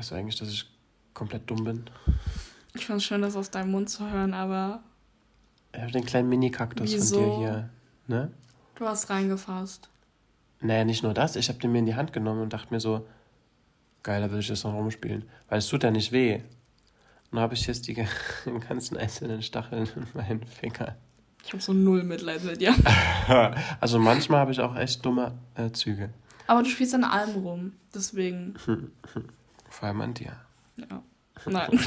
Weißt du eigentlich, dass ich komplett dumm bin? Ich fand es schön, das aus deinem Mund zu hören, aber. Ich habe den kleinen Mini-Kaktus von dir hier. Ne? Du hast reingefasst. Naja, nicht nur das. Ich habe den mir in die Hand genommen und dachte mir so, geil, da will ich jetzt noch rumspielen. Weil es tut ja nicht weh. Und dann habe ich jetzt die ganzen einzelnen Stacheln in meinen Fingern. Ich habe so null Mitleid mit dir. also manchmal habe ich auch echt dumme äh, Züge. Aber du spielst an allem rum. Deswegen. Vor allem an dir. Ja. Nein.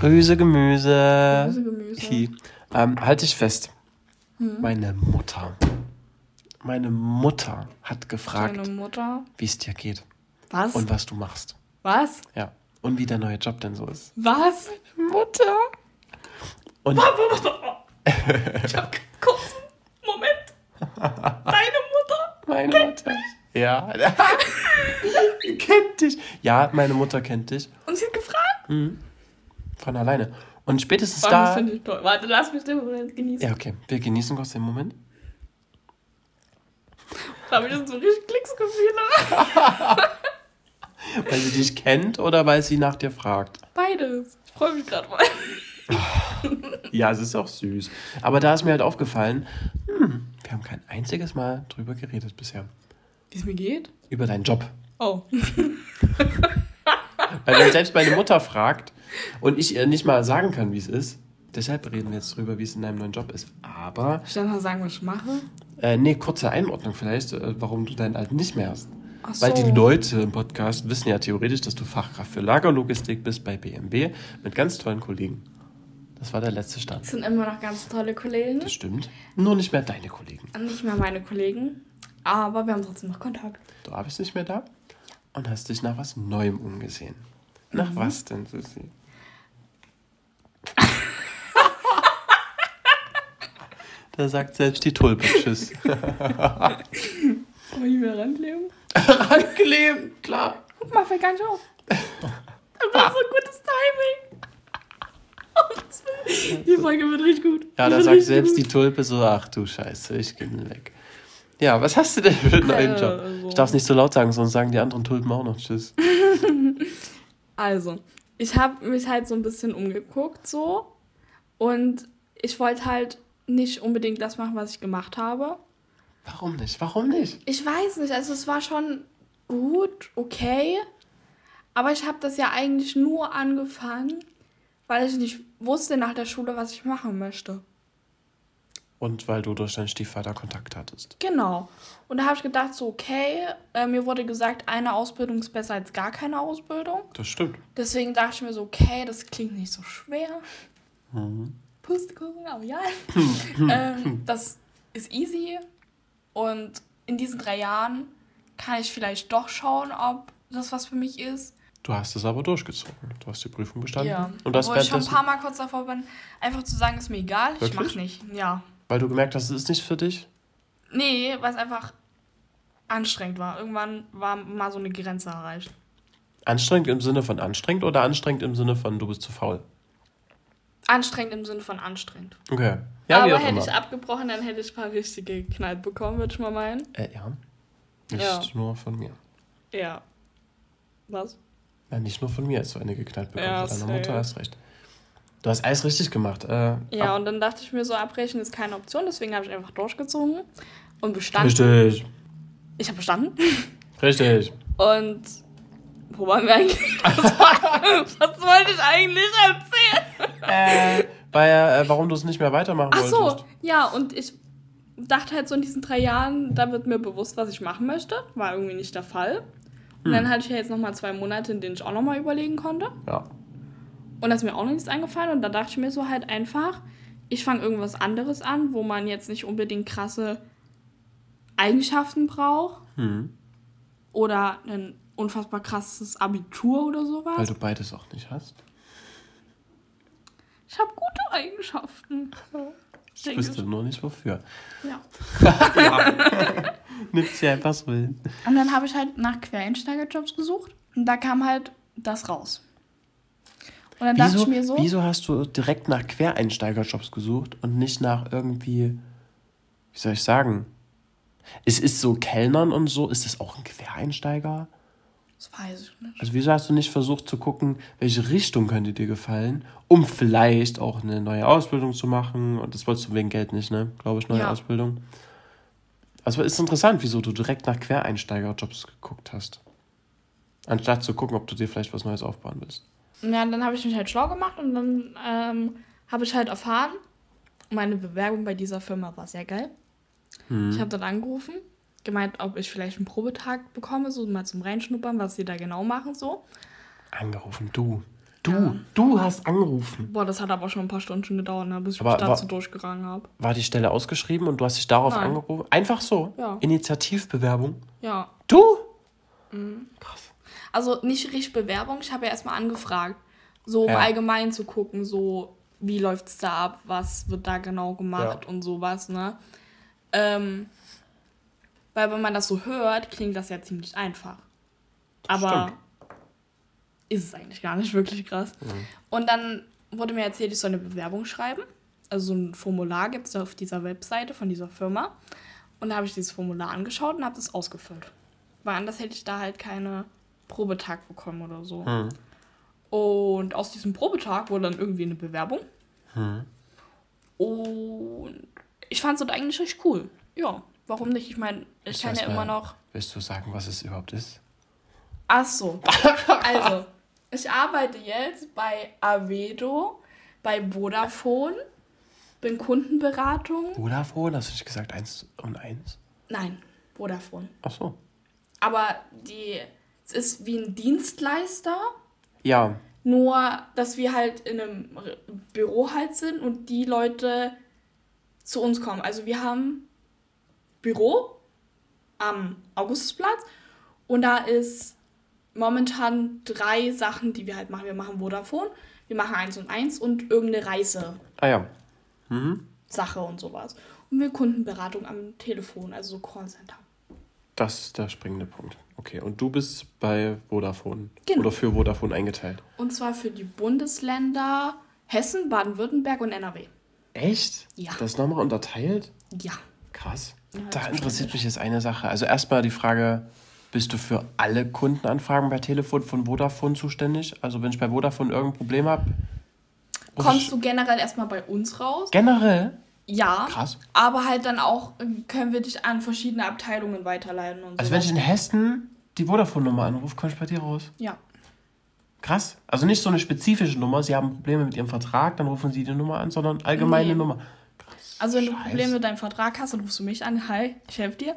Grüße Gemüse. Grüße Gemüse. Hi. Ähm, halt dich fest. Hm? Meine Mutter. Meine Mutter hat gefragt, wie es dir geht. Was? Und was du machst. Was? Ja. Und wie der neue Job denn so ist. Was? Meine Mutter. Und ich hab kurz Moment. Deine Mutter? Meine kennt Mutter. Mich. Ja. kennt dich. Ja, meine Mutter kennt dich. Und sie hat gefragt? Mhm. Von alleine. Und spätestens Boah, da. Das finde ich toll. Warte, lass mich den Moment genießen. Ja, okay. Wir genießen kurz den Moment. Da habe ich so richtig Glücksgefühle. weil sie dich kennt oder weil sie nach dir fragt? Beides. Ich freue mich gerade mal. Ja, es ist auch süß. Aber da ist mir halt aufgefallen, hm, wir haben kein einziges Mal drüber geredet bisher. Wie es mir geht? Über deinen Job. Oh. Weil wenn selbst meine Mutter fragt und ich ihr nicht mal sagen kann, wie es ist, deshalb reden wir jetzt drüber, wie es in deinem neuen Job ist. Aber. Ich dann mal sagen, was ich mache? Äh, nee, kurze Einordnung vielleicht, äh, warum du deinen alten nicht mehr hast. So. Weil die Leute im Podcast wissen ja theoretisch, dass du Fachkraft für Lagerlogistik bist bei BMW mit ganz tollen Kollegen. Das war der letzte Stand. Das sind immer noch ganz tolle Kollegen. Das stimmt. Nur nicht mehr deine Kollegen. Nicht mehr meine Kollegen. Aber wir haben trotzdem noch Kontakt. Du bist nicht mehr da und hast dich nach was Neuem umgesehen. Nach mhm. was denn, Susi? da sagt selbst die Tulpe Tschüss. Soll ich mir rankleben? rankleben, klar. Guck mal, fällt gar nicht auf. Das war so gutes Timing. Die Folge wird richtig gut. Ja, da sagt selbst gut. die Tulpe so, ach du Scheiße, ich bin weg. Ja, was hast du denn für einen neuen Job? Ich darf es nicht so laut sagen, sonst sagen die anderen Tulpen auch noch Tschüss. Also, ich habe mich halt so ein bisschen umgeguckt so und ich wollte halt nicht unbedingt das machen, was ich gemacht habe. Warum nicht? Warum nicht? Ich weiß nicht. Also es war schon gut, okay. Aber ich habe das ja eigentlich nur angefangen, weil ich nicht wusste nach der Schule, was ich machen möchte. Und weil du durch deinen Stiefvater Kontakt hattest. Genau. Und da habe ich gedacht, so, okay, äh, mir wurde gesagt, eine Ausbildung ist besser als gar keine Ausbildung. Das stimmt. Deswegen dachte ich mir so, okay, das klingt nicht so schwer. Mhm. Pustekuchen, aber ja. ähm, das ist easy. Und in diesen drei Jahren kann ich vielleicht doch schauen, ob das was für mich ist. Du hast es aber durchgezogen. Du hast die Prüfung bestanden. Ja. Und das Obwohl ich schon ein paar Mal kurz davor bin, einfach zu sagen, ist mir egal, Wirklich? ich mach nicht. Ja. Weil du gemerkt hast, es ist nicht für dich? Nee, weil es einfach anstrengend war. Irgendwann war mal so eine Grenze erreicht. Anstrengend im Sinne von anstrengend oder anstrengend im Sinne von du bist zu faul? Anstrengend im Sinne von anstrengend. Okay. Ja, Aber hätte immer. ich abgebrochen, dann hätte ich ein paar richtige Knall bekommen, würde ich mal meinen. Äh, ja. Nicht ja. nur von mir. Ja. Was? Ja, nicht nur von mir hast du eine geknallt bekommen. Ja, Deine Mutter hast recht. Du hast alles richtig gemacht. Äh, ja, und dann dachte ich mir so, abbrechen ist keine Option, deswegen habe ich einfach durchgezogen und bestanden. Richtig. Ich habe bestanden. Richtig. Und wo waren wir eigentlich? Was, was wollte ich eigentlich erzählen? Äh, weil, äh, warum du es nicht mehr weitermachen Ach wolltest. Ach so, ja, und ich dachte halt so in diesen drei Jahren, da wird mir bewusst, was ich machen möchte. War irgendwie nicht der Fall. Und hm. dann hatte ich ja jetzt nochmal zwei Monate, in denen ich auch nochmal überlegen konnte. Ja. Und da ist mir auch nichts eingefallen. Und da dachte ich mir so halt einfach, ich fange irgendwas anderes an, wo man jetzt nicht unbedingt krasse Eigenschaften braucht. Hm. Oder ein unfassbar krasses Abitur oder sowas. Weil du beides auch nicht hast. Ich habe gute Eigenschaften. Ich wüsste nur nicht wofür. Ja. ja. Nimmt sie einfach so hin. Und dann habe ich halt nach Quereinsteigerjobs gesucht und da kam halt das raus. Und dann wieso, dachte ich mir so. Wieso hast du direkt nach Quereinsteigerjobs gesucht und nicht nach irgendwie, wie soll ich sagen? Es ist so Kellnern und so, ist das auch ein Quereinsteiger? Das weiß ich nicht. Also wieso hast du nicht versucht zu gucken, welche Richtung könnte dir gefallen, um vielleicht auch eine neue Ausbildung zu machen? Und das wolltest du wegen Geld nicht, ne? Glaube ich, neue Ja. Ausbildung. Also ist interessant, wieso du direkt nach Quereinsteigerjobs geguckt hast. Anstatt zu gucken, ob du dir vielleicht was Neues aufbauen willst. Ja, und dann habe ich mich halt schlau gemacht und dann ähm, habe ich halt erfahren, meine Bewerbung bei dieser Firma war sehr geil. Hm. Ich habe dann angerufen, gemeint, ob ich vielleicht einen Probetag bekomme, so mal zum Reinschnuppern, was sie da genau machen, so. Angerufen, du. Du, du hast angerufen. Boah, das hat aber schon ein paar Stunden gedauert, ne, bis ich Aber mich dazu wa- durchgerangen habe. War die Stelle ausgeschrieben und du hast dich darauf Nein. angerufen? Einfach so? Ja. Initiativbewerbung? Ja. Du? Mhm. Krass. Also nicht richtig Bewerbung, ich habe ja erstmal angefragt, so um Ja. allgemein zu gucken, so wie läuft es da ab, was wird da genau gemacht Ja. und sowas, ne? Ähm, weil wenn man das so hört, klingt das ja ziemlich einfach. Aber stimmt. ist es eigentlich gar nicht wirklich krass. Und dann wurde mir erzählt, ich soll eine Bewerbung schreiben. Also so ein Formular gibt es auf dieser Webseite von dieser Firma. Und da habe ich dieses Formular angeschaut und habe das ausgefüllt. Weil anders hätte ich da halt keine Probetag bekommen oder so. Hm. Und aus diesem Probetag wurde dann irgendwie eine Bewerbung. Hm. Und ich fand es eigentlich richtig cool. Ja, warum nicht? Ich meine, ich kann ja immer noch. Willst du sagen, was es überhaupt ist? Ach so. Also, ich arbeite jetzt bei Avedo, bei Vodafone, bin Kundenberatung. Vodafone? Hast du nicht gesagt eins und eins? Nein, Vodafone. Ach so. Aber die, es ist wie ein Dienstleister, Ja. nur dass wir halt in einem Büro halt sind und die Leute zu uns kommen. Also wir haben Büro am Augustusplatz und da ist momentan drei Sachen, die wir halt machen. Wir machen Vodafone, wir machen eins und eins und irgendeine Reisesache Ah ja. Mhm. und sowas. Und wir Kundenberatung am Telefon, also so Callcenter. Das ist der springende Punkt. Okay, und du bist bei Vodafone Genau. oder für Vodafone eingeteilt. Und zwar für die Bundesländer Hessen, Baden-Württemberg und NRW. Echt? Ja. Das ist nochmal unterteilt? Ja. Krass. Da interessiert mich jetzt eine Sache. Also erstmal die Frage, bist du für alle Kundenanfragen bei Telefon von Vodafone zuständig? Also wenn ich bei Vodafone irgendein Problem habe? Kommst du generell erstmal bei uns raus? Generell? Ja. Krass. Aber halt dann auch äh, können wir dich an verschiedene Abteilungen weiterleiten und so. Also wenn ich in Hessen die Vodafone-Nummer anrufe, komme ich bei dir raus. ja. Krass. Also nicht so eine spezifische Nummer, sie haben Probleme mit ihrem Vertrag, dann rufen sie die Nummer an, sondern allgemeine Nee. Nummer. Also wenn du Scheiße. Probleme mit deinem Vertrag hast, dann rufst du mich an. Hi, ich helfe dir.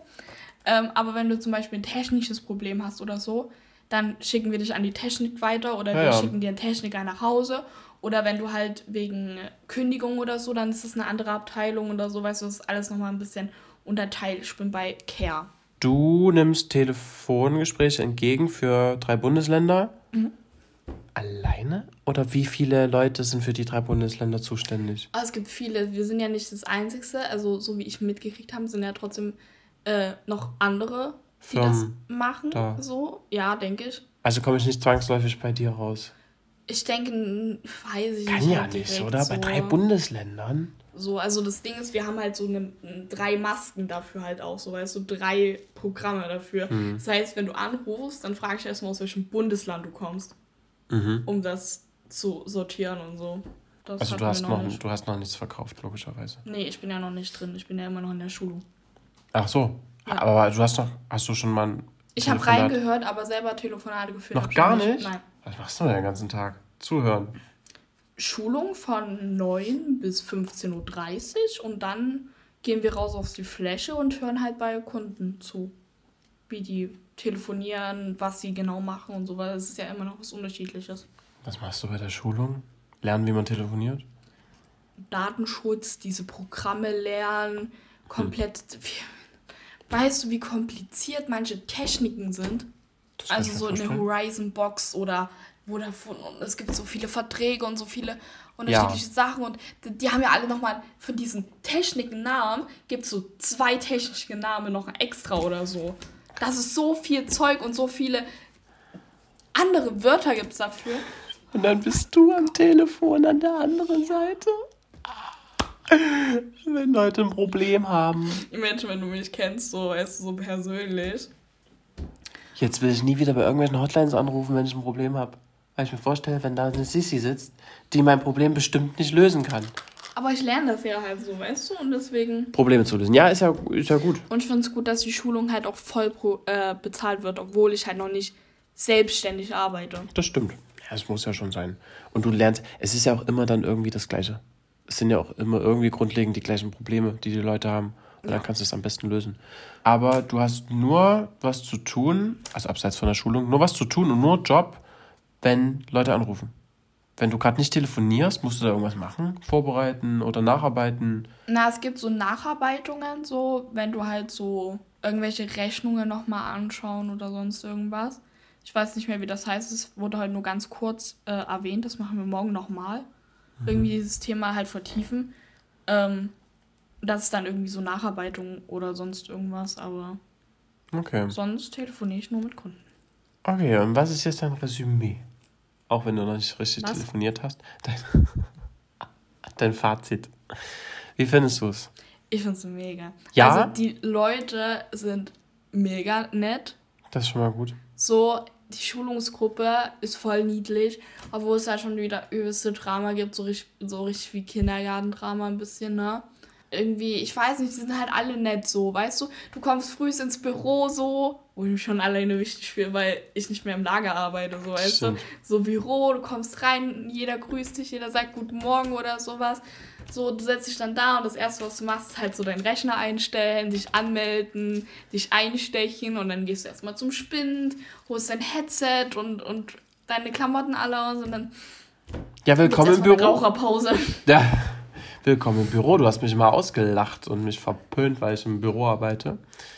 Ähm, aber wenn du zum Beispiel ein technisches Problem hast oder so, dann schicken wir dich an die Technik weiter oder Ja, wir ja. schicken dir einen Techniker nach Hause. Oder wenn du halt wegen Kündigung oder so, dann ist es eine andere Abteilung oder so, weißt du, das ist alles nochmal ein bisschen unterteilt. Ich bin bei Care. Du nimmst Telefongespräche entgegen für drei Bundesländer. Mhm. Alleine? Oder wie viele Leute sind für die drei Bundesländer zuständig? Aber es gibt viele, wir sind ja nicht das Einzige, also so wie ich mitgekriegt habe, sind ja trotzdem äh, noch andere, die das Firmen machen. da. So, ja, denke ich. Also komme ich nicht zwangsläufig bei dir raus. Ich denke, weiß ich Kann nicht. ja halt nicht, oder? So. Bei drei Bundesländern? So, also das Ding ist, wir haben halt so eine, drei Masken dafür halt auch, so weißt du, drei Programme dafür. Hm. Das heißt, wenn du anrufst, dann frage ich erstmal, aus welchem Bundesland du kommst, Mhm. um das zu sortieren und so. Das Also du hast, noch, nicht. du hast noch nichts verkauft, logischerweise. Nee, ich bin ja noch nicht drin. Ich bin ja immer noch in der Schulung. Ach so. Ja. Aber du hast noch, hast du schon mal ein Ich habe reingehört, aber selber Telefonate geführt. Noch gar nicht? Nein. Was machst du denn den ganzen Tag? Zuhören. Schulung von 9 bis 15.30 Uhr und dann gehen wir raus auf die Fläche und hören halt bei Kunden zu. Wie die telefonieren, was sie genau machen und so, weil es ist ja immer noch was Unterschiedliches. Was machst du bei der Schulung? Lernen, wie man telefoniert? Datenschutz, diese Programme lernen, komplett. Wie, weißt du, wie kompliziert manche Techniken sind? Also so eine vorstellen. Horizon Box oder Vodafone und es gibt so viele Verträge und so viele unterschiedliche Sachen und die, die haben ja alle nochmal für diesen Techniknamen gibt es so zwei technische Namen noch extra oder so. Das ist so viel Zeug und so viele andere Wörter gibt es dafür. Und dann bist du am Telefon an der anderen Seite. Wenn Leute ein Problem haben. Imagine, wenn du mich kennst, so, weißt du, so persönlich. Jetzt will ich nie wieder bei irgendwelchen Hotlines anrufen, wenn ich ein Problem habe. Weil ich mir vorstelle, wenn da eine Sissi sitzt, die mein Problem bestimmt nicht lösen kann. Aber ich lerne das ja halt so, weißt du? Und deswegen. Probleme zu lösen. Ja, ist ja, ist ja gut. Und ich finde es gut, dass die Schulung halt auch voll pro, äh, bezahlt wird, obwohl ich halt noch nicht selbstständig arbeite. Das stimmt. Ja, es muss ja schon sein. Und du lernst, es ist ja auch immer dann irgendwie das Gleiche. Es sind ja auch immer irgendwie grundlegend die gleichen Probleme, die die Leute haben. Und ja. dann kannst du es am besten lösen. Aber du hast nur was zu tun, also abseits von der Schulung, nur was zu tun und nur Job, wenn Leute anrufen. Wenn du gerade nicht telefonierst, musst du da irgendwas machen? Vorbereiten oder nacharbeiten? Na, es gibt so Nacharbeitungen, so, wenn du halt so irgendwelche Rechnungen nochmal anschauen oder sonst irgendwas. Ich weiß nicht mehr, wie das heißt. Es wurde halt nur ganz kurz äh, erwähnt. Das machen wir morgen nochmal. Mhm. Irgendwie dieses Thema halt vertiefen. Ähm, das ist dann irgendwie so Nacharbeitung oder sonst irgendwas, aber okay. sonst telefoniere ich nur mit Kunden. Okay, und was ist jetzt dein Resümee? Auch wenn du noch nicht richtig was? telefoniert hast. Dein, dein Fazit. Wie findest du es? Ich finde es mega. Ja. Also die Leute sind mega nett. Das ist schon mal gut. So, die Schulungsgruppe ist voll niedlich, obwohl es da schon wieder übelste Drama gibt, so richtig, so richtig wie Kindergartendrama ein bisschen, ne? Irgendwie, ich weiß nicht, die sind halt alle nett so, weißt du? Du kommst früh ins Büro so, wo ich mich schon alleine wichtig fühle, weil ich nicht mehr im Lager arbeite, so, weißt Stimmt. du? So Büro, du kommst rein, jeder grüßt dich, jeder sagt Guten Morgen oder sowas. So, du setzt dich dann da und das Erste, was du machst, ist halt so deinen Rechner einstellen, dich anmelden, dich einstechen und dann gehst du erstmal zum Spind, holst dein Headset und, und deine Klamotten alle aus und dann. Ja, willkommen im Büro. Raucherpause. Ja. Willkommen im Büro. Du hast mich mal ausgelacht und mich verpönt, weil ich im Büro arbeite.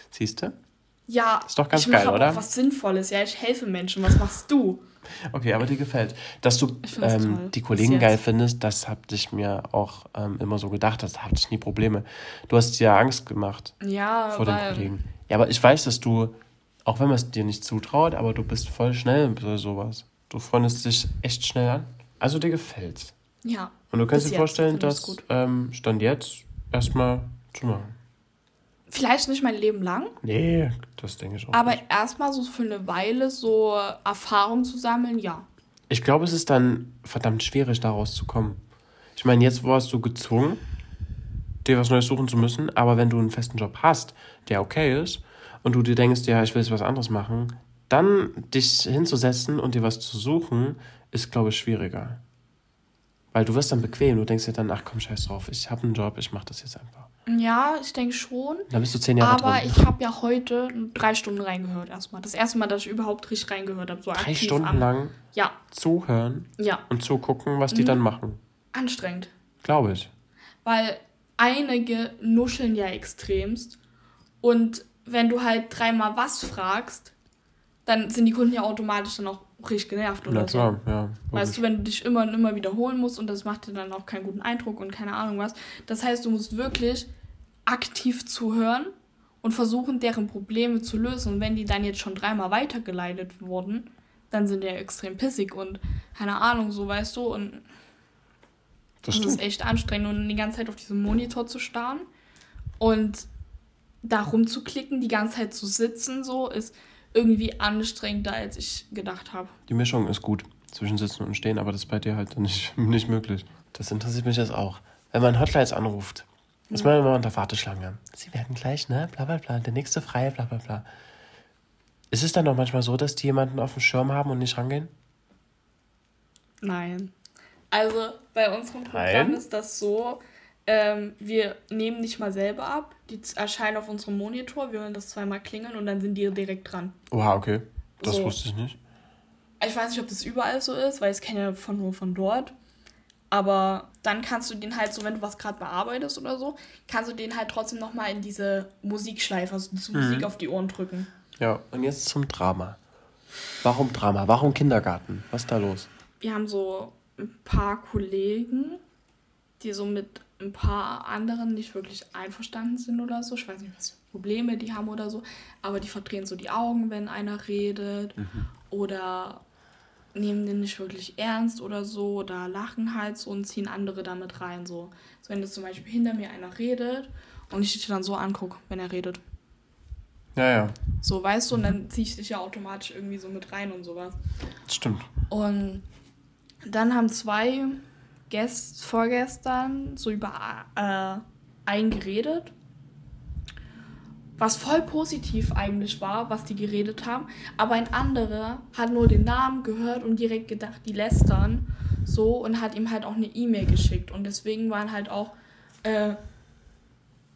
Siehst du? Ja. Ist doch ganz ich geil, oder? Auch was Sinnvolles. Ja, ich helfe Menschen. Was machst du? Okay, aber dir gefällt. Dass du ähm, die Kollegen geil findest, das hab ich mir auch ähm, immer so gedacht. Das hatte ich nie Probleme. Du hast dir Angst gemacht ja, vor den Kollegen. Ja, aber ich weiß, dass du, auch wenn man es dir nicht zutraut, aber du bist voll schnell bei sowas. Du freundest dich echt schnell an. Also dir gefällt's. Ja. Und du kannst dir vorstellen, das ähm, Stand jetzt erstmal zu machen. Vielleicht nicht mein Leben lang. Nee, das denke ich auch. Aber erstmal so für eine Weile so Erfahrung zu sammeln, ja. Ich glaube, es ist dann verdammt schwierig, daraus zu kommen. Ich meine, jetzt warst du gezwungen, dir was Neues suchen zu müssen, aber wenn du einen festen Job hast, der okay ist, und du dir denkst, ja, ich will jetzt was anderes machen, dann dich hinzusetzen und dir was zu suchen, ist, glaube ich, schwieriger. Weil du wirst dann bequem, du denkst dir dann, ach komm, scheiß drauf, ich habe einen Job, ich mache das jetzt einfach. Ja, ich denke schon. Da bist du zehn Jahre Aber drin. ich habe ja heute drei Stunden reingehört erstmal. Das erste Mal, dass ich überhaupt richtig reingehört habe. So drei Stunden am, lang ja. zuhören ja. und zugucken, was die mhm. dann machen. Anstrengend. Glaube ich. Weil einige nuscheln ja extremst. Und wenn du halt dreimal was fragst, dann sind die Kunden ja automatisch dann auch richtig genervt oder Na klar, so. ja. Weißt du, wenn du dich immer und immer wiederholen musst und das macht dir dann auch keinen guten Eindruck und keine Ahnung was. Das heißt, du musst wirklich aktiv zuhören und versuchen, deren Probleme zu lösen. Und wenn die dann jetzt schon dreimal weitergeleitet wurden, dann sind die ja extrem pissig und keine Ahnung, so weißt du. Und das, das ist echt anstrengend und die ganze Zeit auf diesem Monitor zu starren und da rumzuklicken, die ganze Zeit zu sitzen, so ist irgendwie anstrengender, als ich gedacht habe. Die Mischung ist gut zwischen Sitzen und Stehen, aber das ist bei dir halt nicht, nicht möglich. Das interessiert mich jetzt auch. Wenn man Hotlines anruft, ist man immer unter Warteschlange. Sie werden gleich, ne? Bla bla bla. Der nächste freie, bla bla bla. Ist es dann auch manchmal so, dass die jemanden auf dem Schirm haben und nicht rangehen? Nein. Also bei unserem Programm Nein. ist das so, ähm, wir nehmen nicht mal selber ab. Die erscheinen auf unserem Monitor, wir hören das zweimal klingeln und dann sind die direkt dran. Oha, okay. Das so. wusste ich nicht. Ich weiß nicht, ob das überall so ist, weil ich kenne ja von nur von dort. Aber dann kannst du den halt so, wenn du was gerade bearbeitest oder so, kannst du den halt trotzdem nochmal in diese Musikschleife, also diese mhm. Musik auf die Ohren drücken. Ja, und jetzt zum Drama. Warum Drama? Warum Kindergarten? Was ist da los? Wir haben so ein paar Kollegen, die so mit ein paar anderen nicht wirklich einverstanden sind oder so. Ich weiß nicht, was für Probleme die haben oder so, aber die verdrehen so die Augen, wenn einer redet. Mhm. Oder nehmen den nicht wirklich ernst oder so oder lachen halt so und ziehen andere damit rein. So, so wenn jetzt zum Beispiel hinter mir einer redet und ich dich dann so angucke, wenn er redet. Ja, ja. So, weißt du, und dann ziehe ich dich ja automatisch irgendwie so mit rein und sowas. Stimmt. Und dann haben zwei Gäste vorgestern so über äh, einen geredet, was voll positiv eigentlich war, was die geredet haben. Aber ein anderer hat nur den Namen gehört und direkt gedacht, die lästern so und hat ihm halt auch eine E-Mail geschickt. Und deswegen waren halt auch äh,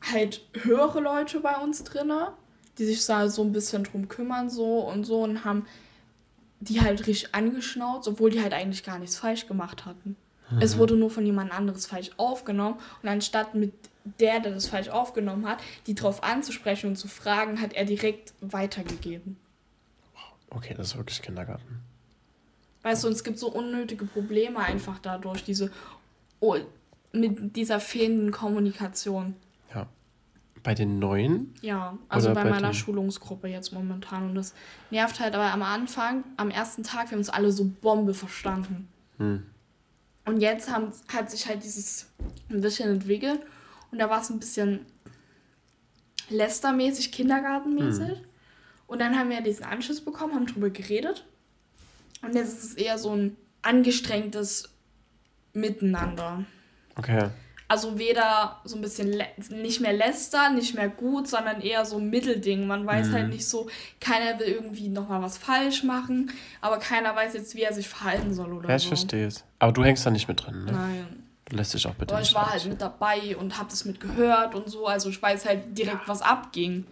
halt höhere Leute bei uns drinne die sich da so ein bisschen drum kümmern so und so und haben die halt richtig angeschnauzt, obwohl die halt eigentlich gar nichts falsch gemacht hatten. Mhm. Es wurde nur von jemand anderes falsch aufgenommen und anstatt mit der, der das falsch aufgenommen hat, die drauf anzusprechen und zu fragen, hat er direkt weitergegeben. Okay, das ist wirklich Kindergarten. Weißt du, und es gibt so unnötige Probleme einfach dadurch, diese oh, mit dieser fehlenden Kommunikation. Bei den neuen? Ja, also bei, bei, meiner Schulungsgruppe jetzt momentan. Und das nervt halt, aber am Anfang, am ersten Tag, wir haben uns alle so Bombe verstanden. Hm. Und jetzt haben, hat sich halt dieses ein bisschen entwickelt. Und da war es ein bisschen lästermäßig, kindergartenmäßig. Hm. Und dann haben wir diesen Anschluss bekommen, haben drüber geredet. Und jetzt ist es eher so ein angestrengtes Miteinander. Okay. Also weder so ein bisschen nicht mehr lästern, nicht mehr gut, sondern eher so ein Mittelding. Man weiß halt mhm. halt nicht so, keiner will irgendwie nochmal was falsch machen, aber keiner weiß jetzt, wie er sich verhalten soll oder ja, so. ich verstehe es. Aber du hängst da nicht mit drin, ne? Nein. Du lässt dich auch bitte aber ich war halt mit dabei und hab das mitgehört und so, also ich weiß halt direkt, was abging.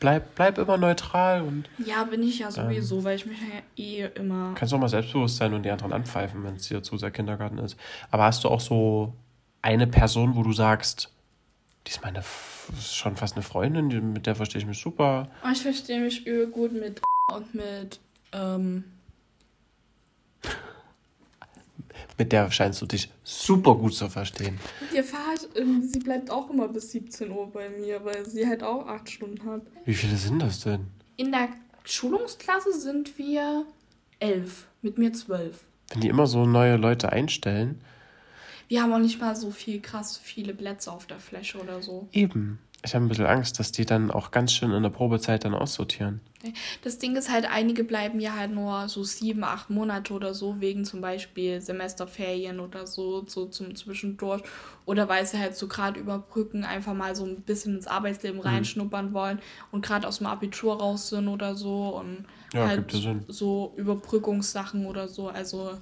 Bleib, bleib immer neutral und. Ja, bin ich ja sowieso, ähm, weil ich mich ja eh immer. Kannst du auch mal selbstbewusst sein und die anderen anpfeifen, wenn es dir zu sehr Kindergarten ist. Aber hast du auch so eine Person, wo du sagst, die ist meine ist schon fast eine Freundin, mit der verstehe ich mich super. Oh, ich verstehe mich übel gut mit und mit ähm mit der scheinst du dich super gut zu verstehen. Ihr Fahrt, ähm, sie bleibt auch immer bis 17 Uhr bei mir, weil sie halt auch acht Stunden hat. Wie viele sind das denn? In der Schulungsklasse sind wir elf, mit mir zwölf. Wenn die immer so neue Leute einstellen, wir haben auch nicht mal so viel krass viele Plätze auf der Fläche oder so. Eben. Ich habe ein bisschen Angst, dass die dann auch ganz schön in der Probezeit dann aussortieren. Das Ding ist halt, einige bleiben ja halt nur so sieben, acht Monate oder so, wegen zum Beispiel Semesterferien oder so, so zum Zwischendurch. Oder weil sie halt so gerade überbrücken, einfach mal so ein bisschen ins Arbeitsleben mhm. reinschnuppern wollen und gerade aus dem Abitur raus sind oder so. Und ja, halt so Überbrückungssachen oder so. Also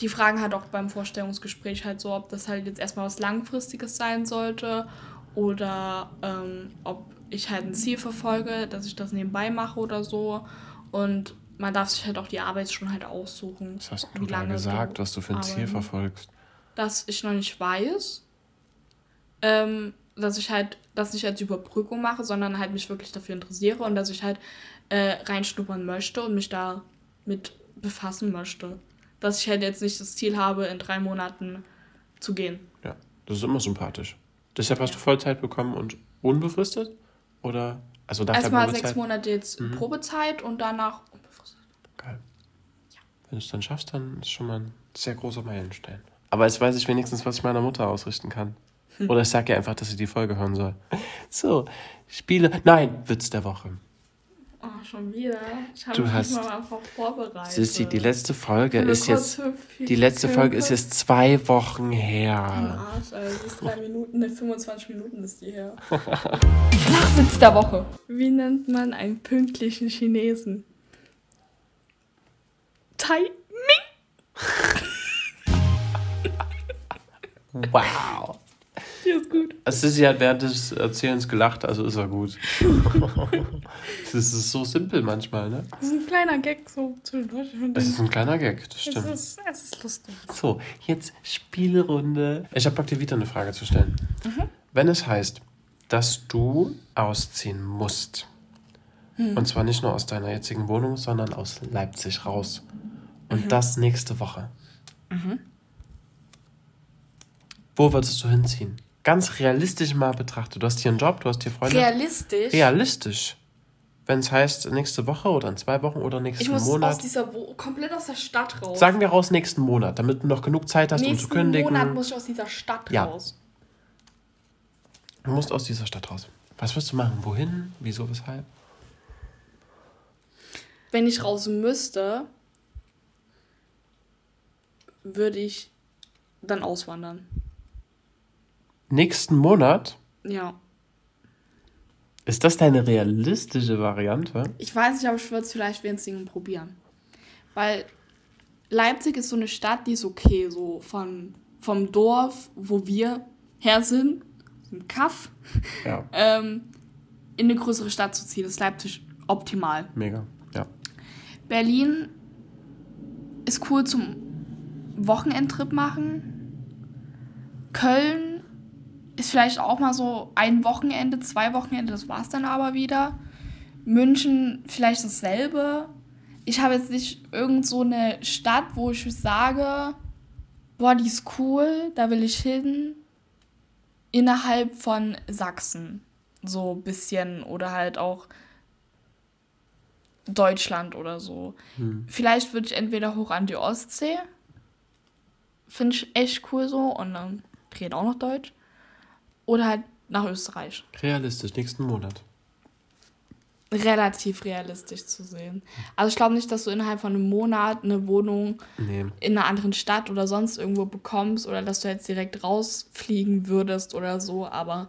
die fragen halt auch beim Vorstellungsgespräch halt so, ob das halt jetzt erstmal was Langfristiges sein sollte oder ähm, ob ich halt ein Ziel verfolge, dass ich das nebenbei mache oder so. Und man darf sich halt auch die Arbeitsstunden halt aussuchen. Was hast du da gesagt, was du für ein arbeiten. Ziel verfolgst? Dass ich noch nicht weiß, ähm, dass ich halt das nicht als Überbrückung mache, sondern halt mich wirklich dafür interessiere und dass ich halt äh, reinschnuppern möchte und mich da mit befassen möchte dass ich halt jetzt nicht das Ziel habe, in drei Monaten zu gehen. Ja, das ist immer sympathisch. Deshalb hast du Vollzeit bekommen und unbefristet? Oder? Also Erstmal sechs Monate jetzt mhm. Probezeit und danach unbefristet. Geil. Ja. Wenn du es dann schaffst, dann ist schon mal ein sehr großer Meilenstein. Aber jetzt weiß ich wenigstens, was ich meiner Mutter ausrichten kann. Oder ich sage ihr einfach, dass sie die Folge hören soll. So, Spiele. Nein, Witz der Woche. Oh, schon wieder. Ich habe mich hast, mal einfach vorbereitet. Sissi, die letzte Folge ist jetzt. Die letzte Folge ist jetzt zwei Wochen her. Arsch, Alter. Das ist drei Minuten, ne, 25 Minuten ist die her. Flachwitz der Woche. Wie nennt man einen pünktlichen Chinesen? Tai Ming. wow. Die ist gut. Sissy hat während des Erzählens gelacht, also ist er gut. das ist so simpel manchmal, ne? Das ist ein kleiner Gag so zwischendurch. Es ist ein kleiner Gag, das stimmt. Es ist, es ist lustig. So, jetzt Spielrunde. Ich habe dir wieder eine Frage zu stellen. Mhm. Wenn es heißt, dass du ausziehen musst, mhm. und zwar nicht nur aus deiner jetzigen Wohnung, sondern aus Leipzig raus, und mhm. das nächste Woche, mhm. wo würdest du hinziehen? Ganz realistisch mal betrachtet. Du hast hier einen Job, du hast hier Freunde. Realistisch? Realistisch. wenn es heißt nächste Woche oder in zwei Wochen oder nächsten Ich muss Monat. aus dieser Wo komplett aus der Stadt raus. Sagen wir raus nächsten Monat, damit du noch genug Zeit hast, um Nächsten zu kündigen. Monat muss ich aus dieser Stadt Ja. raus. Du musst aus dieser Stadt raus. Was wirst du machen? Wohin? Wieso? Weshalb? Wenn ich raus müsste, würde ich dann auswandern. Nächsten Monat? Ja. Ist das deine realistische Variante? Ich weiß nicht, aber ich würde es vielleicht wenigstens probieren. Weil Leipzig ist so eine Stadt, die ist okay, so von, vom Dorf, wo wir her sind, im Kaff, Ja, ähm, in eine größere Stadt zu ziehen. Das ist Leipzig optimal. mega. Ja. Berlin ist cool zum Wochenendtrip machen. Köln ist vielleicht auch mal so ein Wochenende, zwei Wochenende, das war's dann aber wieder. München vielleicht dasselbe. Ich habe jetzt nicht irgend so eine Stadt, wo ich sage, boah, die ist cool, da will ich hin. Innerhalb von Sachsen. So ein bisschen oder halt auch Deutschland oder so. Vielleicht würde ich entweder hoch an die Ostsee. Finde ich echt cool so. Und dann reden auch noch Deutsch. Oder halt nach Österreich. Realistisch, nächsten Monat. Relativ realistisch zu sehen. Also ich glaube nicht, dass du innerhalb von einem Monat eine Wohnung Nee. in einer anderen Stadt oder sonst irgendwo bekommst oder dass du jetzt direkt rausfliegen würdest oder so, aber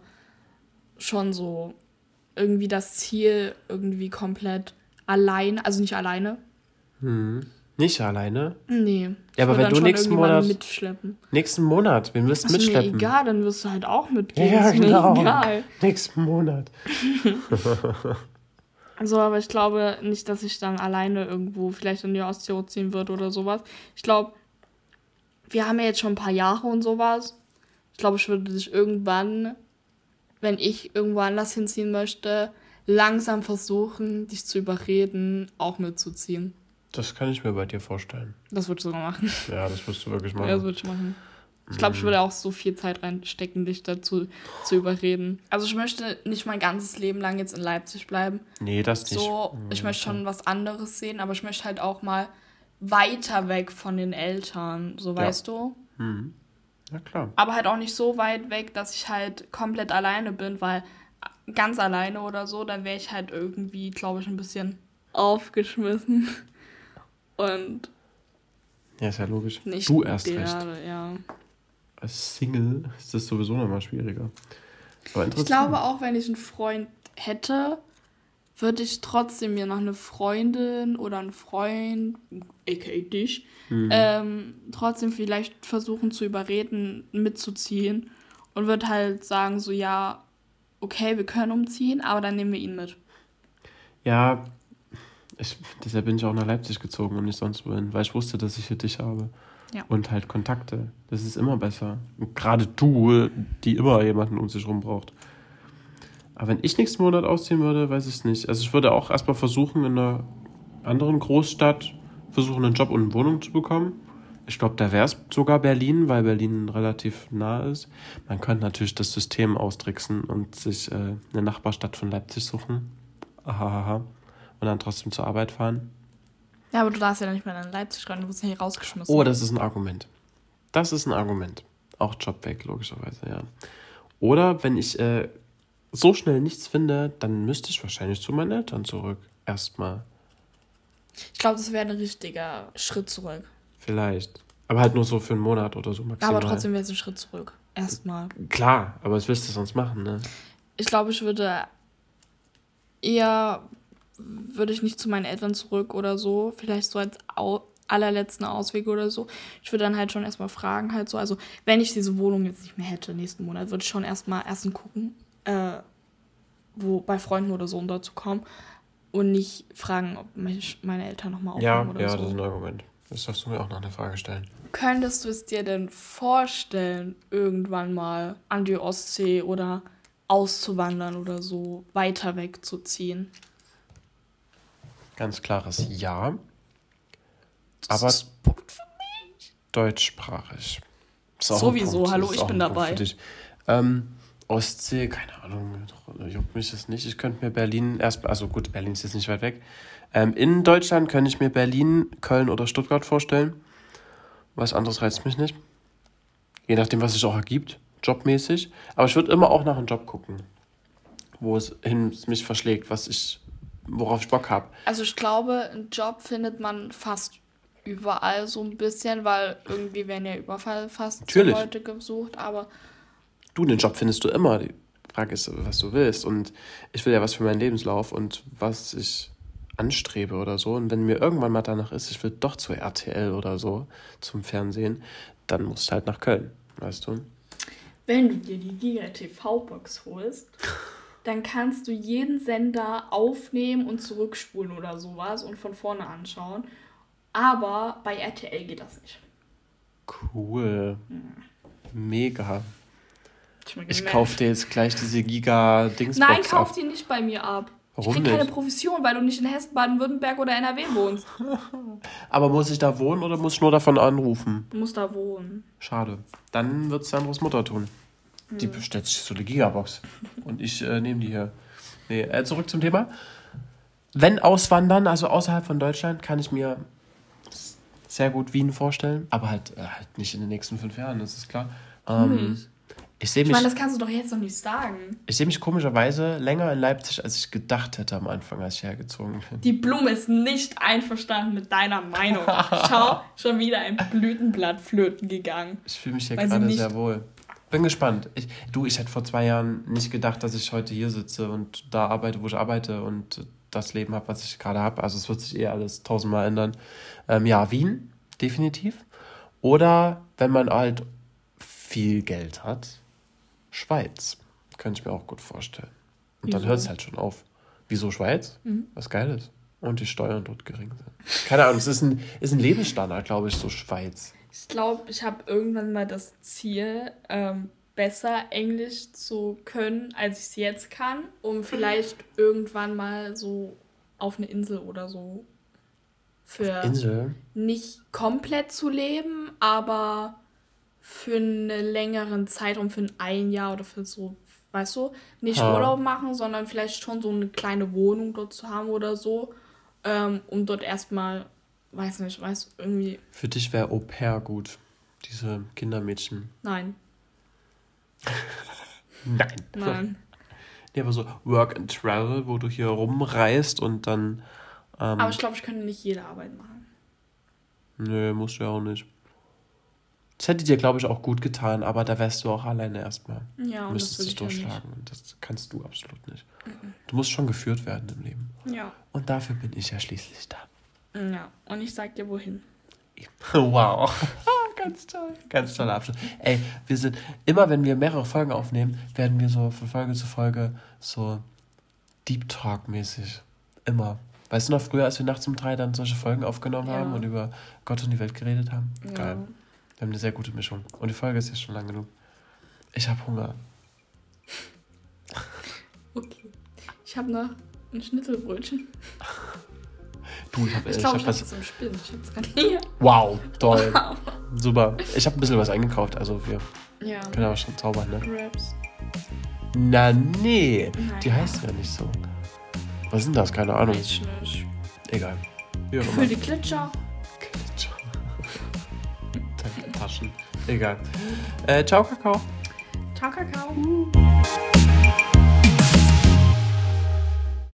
schon so irgendwie das Ziel irgendwie komplett allein, also nicht alleine. Nicht alleine? Nee. Ja, aber wenn du nächsten Monat- mitschleppen. Nächsten Monat. Wen wirst du Ist mir mitschleppen? egal, dann wirst du halt auch mitgehen. Ja, ist mir genau. egal. Nächsten Monat. Also, aber ich glaube nicht, dass ich dann alleine irgendwo vielleicht in die Ostsee ziehen würde oder sowas. Ich glaube, wir haben ja jetzt schon ein paar Jahre und sowas. Ich glaube, ich würde dich irgendwann, wenn ich irgendwo anders hinziehen möchte, langsam versuchen, dich zu überreden, auch mitzuziehen. Das kann ich mir bei dir vorstellen. Das würde ich sogar machen. Ja, das wirst du wirklich Ja, machen. das würde ich machen. Ich glaube, ich würde auch so viel Zeit reinstecken, dich dazu zu überreden. Also ich möchte nicht mein ganzes Leben lang jetzt in Leipzig bleiben. nee, das nicht. So, ich möchte schon was anderes sehen, aber ich möchte halt auch mal weiter weg von den Eltern, so Ja. weißt du. Ja, klar. Aber halt auch nicht so weit weg, dass ich halt komplett alleine bin, weil ganz alleine oder so, dann wäre ich halt irgendwie, glaube ich, ein bisschen aufgeschmissen. Und Ja, ist ja logisch. nicht du erst recht. Ja. Als Single ist das sowieso nochmal schwieriger. Ich glaube auch, wenn ich einen Freund hätte, würde ich trotzdem mir noch eine Freundin oder einen Freund, aka dich, ähm, trotzdem vielleicht versuchen zu überreden, mitzuziehen und würde halt sagen, so ja, okay, wir können umziehen, aber dann nehmen wir ihn mit. Ja, ich, deshalb bin ich auch nach Leipzig gezogen und nicht sonst wohin, weil ich wusste, dass ich hier dich habe. Ja. Und halt Kontakte. Das ist immer besser. Und gerade du, die immer jemanden um sich rum braucht. Aber wenn ich nächsten Monat ausziehen würde, weiß ich es nicht. Also ich würde auch erstmal versuchen, in einer anderen Großstadt versuchen, einen Job und eine Wohnung zu bekommen. Ich glaube, da wäre es sogar Berlin, weil Berlin relativ nah ist. Man könnte natürlich das System austricksen und sich äh, eine Nachbarstadt von Leipzig suchen. Ahaha. Und dann trotzdem zur Arbeit fahren. Ja, aber du darfst ja nicht mehr in Leipzig rein, du wirst ja hier rausgeschmissen. Oh, das ist ein Argument. Das ist ein Argument. Auch Job weg, logischerweise, ja. Oder wenn ich äh, so schnell nichts finde, dann müsste ich wahrscheinlich zu meinen Eltern zurück. Erstmal. Ich glaube, das wäre ein richtiger Schritt zurück. Vielleicht. Aber halt nur so für einen Monat oder so maximal. Aber trotzdem wäre es ein Schritt zurück. Erstmal. Klar, aber was willst du sonst machen, ne? Ich glaube, ich würde eher, würde ich nicht zu meinen Eltern zurück oder so, vielleicht so als au allerletzten Ausweg oder so. Ich würde dann halt schon erstmal fragen, halt so, also wenn ich diese Wohnung jetzt nicht mehr hätte nächsten Monat, würde ich schon erstmal erstens gucken, äh, wo bei Freunden oder so unterzukommen und nicht fragen, ob mich meine Eltern nochmal Ja, aufnehmen oder ja, so. das ist ein Argument. Das darfst du mir auch noch eine Frage stellen. Könntest du es dir denn vorstellen, irgendwann mal an die Ostsee oder auszuwandern oder so weiter wegzuziehen? Ganz klares Ja. Das Aber- ist Punkt für Deutschsprachig. Ist auch ein Sowieso, hallo, ich bin dabei. Ähm, Ostsee, keine Ahnung, juckt mich das nicht. Ich könnte mir Berlin erst, also gut, Berlin ist jetzt nicht weit weg. Ähm, in Deutschland könnte ich mir Berlin, Köln oder Stuttgart vorstellen. Was anderes reizt mich nicht. Je nachdem, was sich auch ergibt, jobmäßig. Aber ich würde immer auch nach einem Job gucken, wo es hin mich verschlägt, was ich, worauf ich Bock habe. Also ich glaube, einen Job findet man fast überall so ein bisschen, weil irgendwie werden ja überall fast Natürlich. Leute gesucht, aber Du, den Job findest du immer. Die Frage ist, was du willst. Und ich will ja was für meinen Lebenslauf und was ich anstrebe oder so. Und wenn mir irgendwann mal danach ist, ich will doch zu RTL oder so, zum Fernsehen, dann musst du halt nach Köln, weißt du? wenn du dir die Giga TV-Box holst, dann kannst du jeden Sender aufnehmen und zurückspulen oder sowas und von vorne anschauen. Aber bei RTL geht das nicht. Cool. Mega. Ich, kaufe dir jetzt gleich diese Giga-Dingsbox Nein, kauf die nicht bei mir ab. Warum ich krieg keine nicht? Provision, weil du nicht in Hessen, Baden-Württemberg oder NRW wohnst. Aber muss ich da wohnen oder muss ich nur davon anrufen? Du musst da wohnen. Schade. Dann wird es Sandros Mutter tun. Hm. Die bestellt sich so eine Gigabox. Und ich äh, nehme die hier. Nee, äh, zurück zum Thema. Wenn auswandern, also außerhalb von Deutschland, kann ich mir sehr gut Wien vorstellen. Aber halt, äh, halt nicht in den nächsten fünf Jahren, das ist klar. Ähm, ich sehe Ich meine, das kannst du doch jetzt noch nicht sagen. ich seh mich komischerweise länger in Leipzig, als ich gedacht hätte am Anfang, als ich hergezogen bin. Die Blume ist nicht einverstanden mit deiner Meinung. Schau, schon wieder ein Blütenblatt flöten gegangen. Ich fühle mich hier gerade sehr wohl. Bin gespannt. Ich, du, ich hätte vor zwei Jahren nicht gedacht, dass ich heute hier sitze und da arbeite, wo ich arbeite und das Leben habe, was ich gerade habe. Also es wird sich eh alles tausendmal ändern. Ähm, ja, Wien, definitiv. Oder wenn man halt viel Geld hat, Schweiz. Könnte ich mir auch gut vorstellen. Und dann Wieso? hört es halt schon auf. Wieso Schweiz? Mhm. Was geil ist. Und die Steuern dort gering sind. Keine Ahnung, es ist ein, ist ein Lebensstandard, glaube ich, so Schweiz. Ich glaube, ich habe irgendwann mal das Ziel, ähm, besser Englisch zu können, als ich es jetzt kann, um vielleicht irgendwann mal so auf eine Insel oder so für Insel. nicht komplett zu leben, aber für einen längeren Zeitraum, für ein Jahr oder für so, weißt du, nicht Ha. Urlaub machen, sondern vielleicht schon so eine kleine Wohnung dort zu haben oder so, ähm, um dort erstmal, weiß nicht, weißt du, irgendwie, Für dich wäre Au pair gut. Diese Kindermädchen. nein, Nein. nein. Nee, aber so Work and Travel, wo du hier rumreist und dann. Ähm, Aber ich glaube, ich könnte nicht jede Arbeit machen. nö, musst du ja auch nicht. Das hätte dir, glaube ich, auch gut getan, aber da wärst du auch alleine erstmal. Ja, und Müsstest das dich ja durchschlagen. Und das kannst du absolut nicht. Du musst schon geführt werden im Leben. Ja. Und dafür bin ich ja schließlich da. Ja, und ich sag dir wohin. Wow. Ganz toll. Ganz toller Abschluss. Ey, wir sind, immer wenn wir mehrere Folgen aufnehmen, werden wir so von Folge zu Folge so Deep Talk-mäßig. Immer. Weißt du noch früher, als wir nachts um drei dann solche Folgen aufgenommen Ja. haben und über Gott und die Welt geredet haben? Ja. Geil. Wir haben eine sehr gute Mischung. Und die Folge ist jetzt schon lang genug. Ich habe Hunger. Okay. Ich habe noch ein Schnitzelbrötchen. Du, ich habe Ich ich glaube, hab ich habe was. im Spinnen. Ich. Wow, toll. Wow. Super. Ich habe ein bisschen was eingekauft, also wir Ja. können aber schon zaubern, ne? Raps. Na, nee. Nein. Die heißt ja nicht so. Was sind das? Keine Ahnung. Weiß ich nicht. Egal. Wie immer. die Glitscher. Deine Taschen. Egal. Äh, ciao, Kakao. Ciao, Kakao.